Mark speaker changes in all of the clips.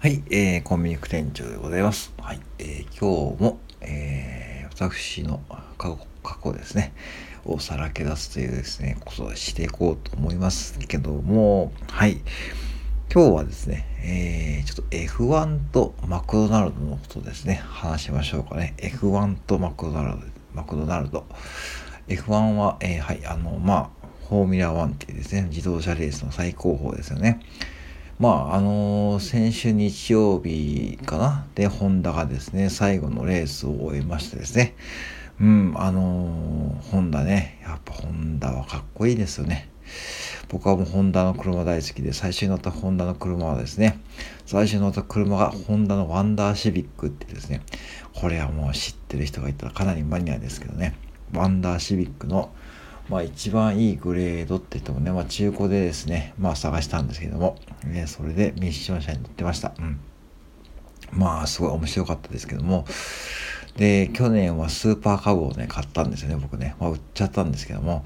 Speaker 1: はい、えー、コンビニ副店長でございます。はい、えー、今日も、えー、私の過去過去ですね、をさらけ出すというですね、ことをしていこうと思いますけども、はい、今日はですね、えー、ちょっと F1 とマクドナルドのことですね、話しましょうかね。F1 とマクドナルド、マクドナルド。F1 は、えー、はい、あの、まあ、フォーミュラ1っていうですね、自動車レースの最高峰ですよね。まあ、あの、先週日曜日かな？で、ホンダがですね、最後のレースを終えましてですね、うん、あの、ホンダね、やっぱホンダはかっこいいですよね。僕はもうホンダの車大好きで、最初に乗ったホンダの車はですね、最初に乗った車がホンダのワンダーシビックってですね、これはもう知ってる人がいたらかなりマニアですけどね、ワンダーシビックのまあ一番いいグレードって言ってもね、まあ中古でですね、まあ探したんですけども、ね、それでミッション車に乗ってました。うん。まあすごい面白かったですけども、で、去年はスーパーカブをね、買ったんですよね、僕ね。まあ売っちゃったんですけども、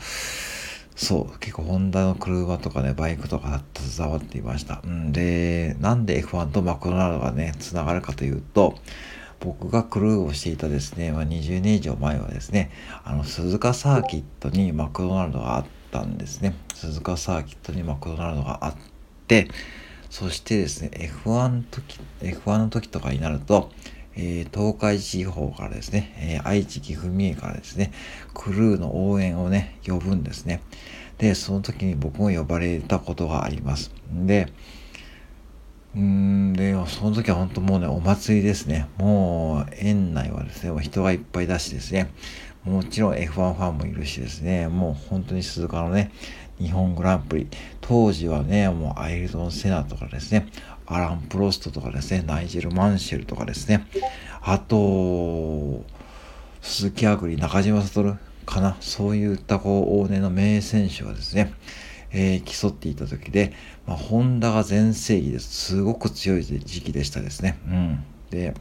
Speaker 1: そう、結構ホンダの車とかね、バイクとか携わっていました。うん、で、なんで F1 とマクドナルドがね、つながるかというと、僕がクルーをしていたですね、まあ、20年以上前はですね、あの、鈴鹿サーキットにマクドナルドがあったんですね。鈴鹿サーキットにマクドナルドがあって、そしてですね、F1 の時、F1 の時とかになると、えー、東海地方からですね、えー、愛知、岐阜、三重からですね、クルーの応援をね、呼ぶんですね。で、その時に僕も呼ばれたことがあります。で、うんで、その時は本当もうね、お祭りですね。もう、園内はですね、人がいっぱいだしですね、もちろん F1 ファンもいるしですね、もう本当に鈴鹿のね、日本グランプリ、当時はね、もうアイルドン・セナとかですね、アラン・プロストとかですね、ナイジェル・マンシェルとかですね、あと、鈴木あぐり、中島悟かな、そういったこう、往年の名選手はですね、えー、競っていた時で、まあ、ホンダが全盛期ですすごく強い時期でしたですね。うん。で、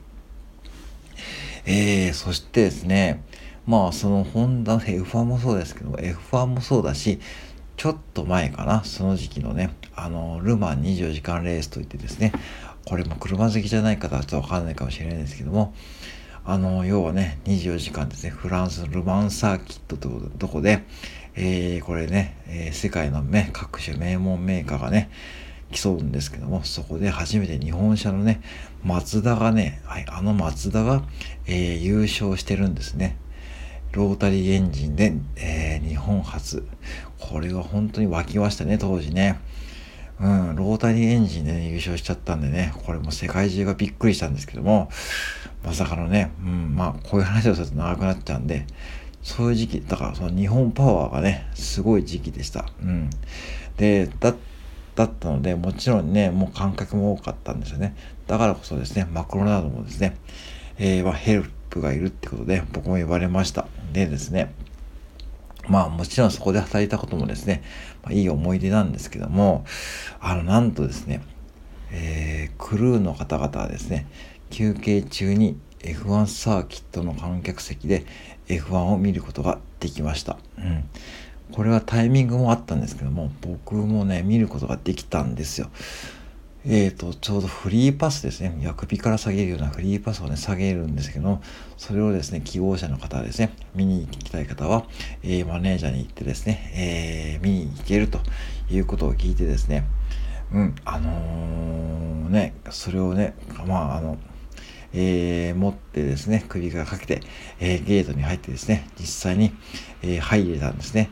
Speaker 1: えー、そしてですね、まあそのホンダの F1 もそうですけど F1 もそうだし、ちょっと前かな、その時期のね、あの、ルマン24時間レースといってですね、これも車好きじゃない方はちょっとわかんないかもしれないですけども、あの、要はね、24時間ですね、フランスのルマンサーキットというとこで、えー、これね、えー、世界のね、各種名門メーカーがね、競うんですけども、そこで初めて日本車のね、マツダがね、はい、あのマツダが、えー、優勝してるんですね。ロータリーエンジンで、えー、日本初。これは本当に沸きましたね、当時ね。うん、ロータリーエンジンで、ね、優勝しちゃったんでね、これも世界中がびっくりしたんですけども、まさかのね、うん、まあ、こういう話をすると長くなっちゃうんで、そういう時期、だからその日本パワーがね、すごい時期でした。うん。で、だ、だったので、もちろんね、もう観客も多かったんですよね。だからこそですね、マクロナルドもですね、えー、まあ、ヘルプがいるってことで、僕も呼ばれました。でですね、まあもちろんそこで働いたこともですね、まあ、いい思い出なんですけども、あの、なんとですね、えー、クルーの方々はですね、休憩中に F1 サーキットの観客席で F1 を見ることができました。うん。これはタイミングもあったんですけども、僕もね、見ることができたんですよ。えっ、ー、と、ちょうどフリーパスですね。薬首から下げるようなフリーパスをね、下げるんですけど、それをですね、希望者の方ですね、見に行きたい方は、えー、マネージャーに行ってですね、えー、見に行けるということを聞いてですね、うん、あのー、ね、それをね、まあ、あの、えー、持ってですね、首からかけて、えー、ゲートに入ってですね、実際に、えー、入れたんですね。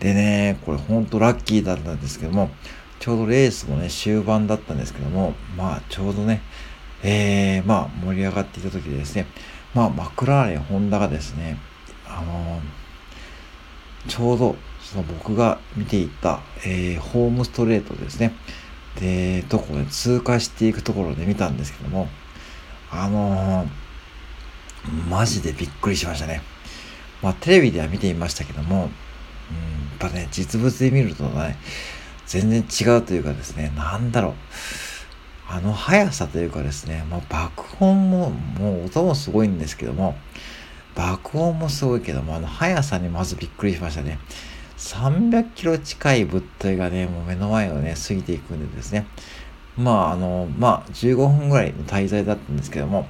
Speaker 1: でね、これほんとラッキーだったんですけども、ちょうどレースもね、終盤だったんですけども、まあちょうどね、えー、まあ盛り上がっていた時でですね、まあマクラーレン、ホンダがですね、あのー、ちょうどその僕が見ていた、えー、ホームストレートですね、で、とこで通過していくところで見たんですけども、あのー、マジでびっくりしましたね。まあ、テレビでは見ていましたけども、うん、やっぱね、実物で見るとね、全然違うというかですね、なんだろう。あの速さというかですね、もう爆音も、もう音もすごいんですけども、爆音もすごいけども、あの速さにまずびっくりしましたね。300キロ近い物体がね、もう目の前をね、過ぎていくんでですね、まあ、あの、まあ、15分ぐらいの滞在だったんですけども、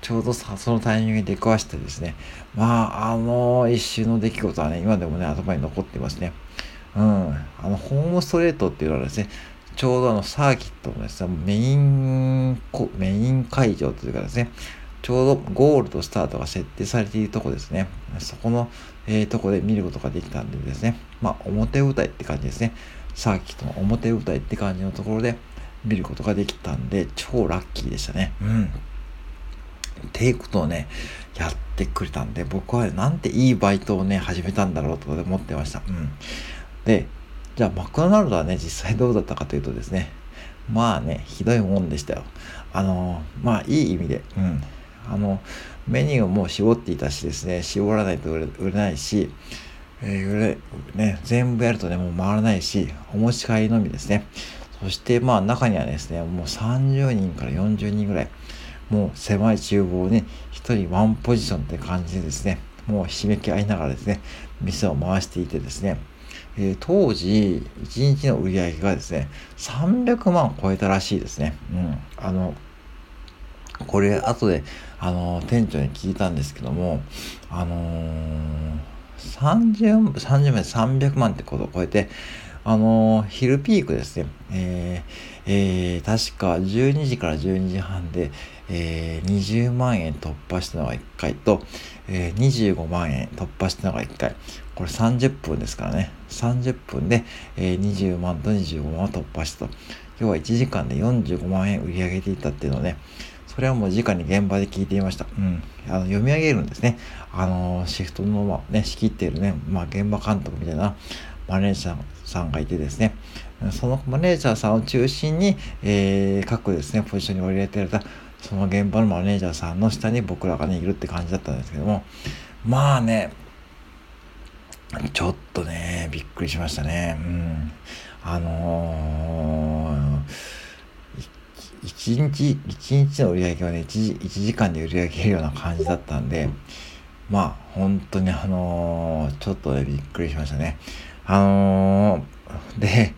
Speaker 1: ちょうどさ、そのタイミングで出くわしてですね、まあ、あの一瞬の出来事はね、今でもね、頭に残ってますね。うん。あの、ホームストレートっていうのはですね、ちょうどあの、サーキットのですね、メイン、メイン会場というかですね、ちょうどゴールとスタートが設定されているとこですね。そこの、えー、とこで見ることができたんでですね、まあ、表舞台って感じですね。サーキットの表舞台って感じのところで見ることができたんで、超ラッキーでしたね。うん。っていうことをね、やってくれたんで、僕はなんていいバイトをね、始めたんだろうと思ってました。うん。で、じゃあマクドナルドはね、実際どうだったかというとですね、まあね、ひどいもんでしたよ。あの、まあいい意味で、うん。あの、メニューも絞っていたしですね、絞らないと売れないし、えー、売れ、ね、全部やるとね、もう回らないし、お持ち帰りのみですね。そしてまあ中にはですね、もう30人から40人ぐらい、もう狭い厨房に1人ワンポジションって感じでですね、もうひしめき合いながらですね、店を回していてですね、えー、当時1日の売り上げがですね、300万超えたらしいですね。うん。あの、これ後で、あの、店長に聞いたんですけども、あのー、30、30万300万ってことを超えて、あのー、昼ピークですね。えー、えー、確か12時から12時半で、えー、20万円突破したのが1回と、えー、25万円突破したのが1回。これ30分ですからね。30分で、えー、20万と25万を突破したと。要は1時間で45万円売り上げていたっていうのね、それはもう直に現場で聞いていました。うん。あの、読み上げるんですね。あの、シフトの、まあ、ね、仕切っているね、まあ、現場監督みたいなマネージャーさんがいてですね、そのマネージャーさんを中心に、えー、各ですね、ポジションに折り入れてられた、その現場のマネージャーさんの下に僕らがね、いるって感じだったんですけども、まあね、ちょっとね、びっくりしましたね。うん。あのー1日、1日の売り上げはね1時、1時間で売り上げるような感じだったんで、まあ、本当にあのー、ちょっとね、びっくりしましたね。あのー、で、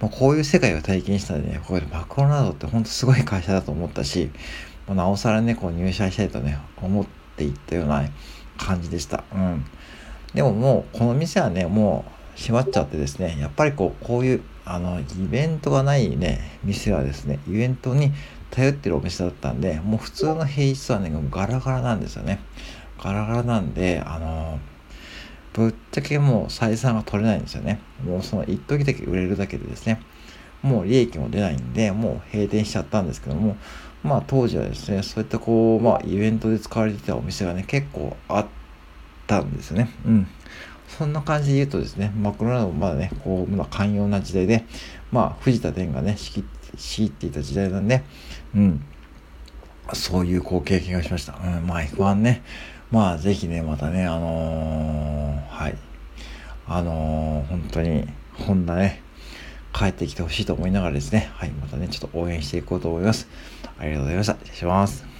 Speaker 1: まあ、こういう世界を体験したんでね、これマクロナドって本当すごい会社だと思ったし、まあ、なおさらね、こう入社したいとね、思っていったような感じでした。うん。でももう、この店はね、もう閉まっちゃってですね、やっぱりこう、こういうあの、イベントがないね、店はですね、イベントに頼ってるお店だったんで、もう普通の平日はね、ガラガラなんですよね。ガラガラなんで、あのー、ぶっちゃけもう採算が取れないんですよね。もうその一時だけ売れるだけでですね、もう利益も出ないんで、もう閉店しちゃったんですけども、まあ当時はですね、そういったこう、まあイベントで使われてたお店がね、結構あったんですよね。うん。そんな感じで言うとですね、マクロナルドもまだね、こう、まあ、寛容な時代で、まあ、藤田伝がね、仕切っていた時代なんで、うん、そういうこう経験がしました。うん、まあ、F1 ね、まあ、ぜひね、またね、あのー、はい、あのー、本当に、ホンダね、帰ってきてほしいと思いながらですね、はい、またね、ちょっと応援していこうと思います。ありがとうございました。失礼します。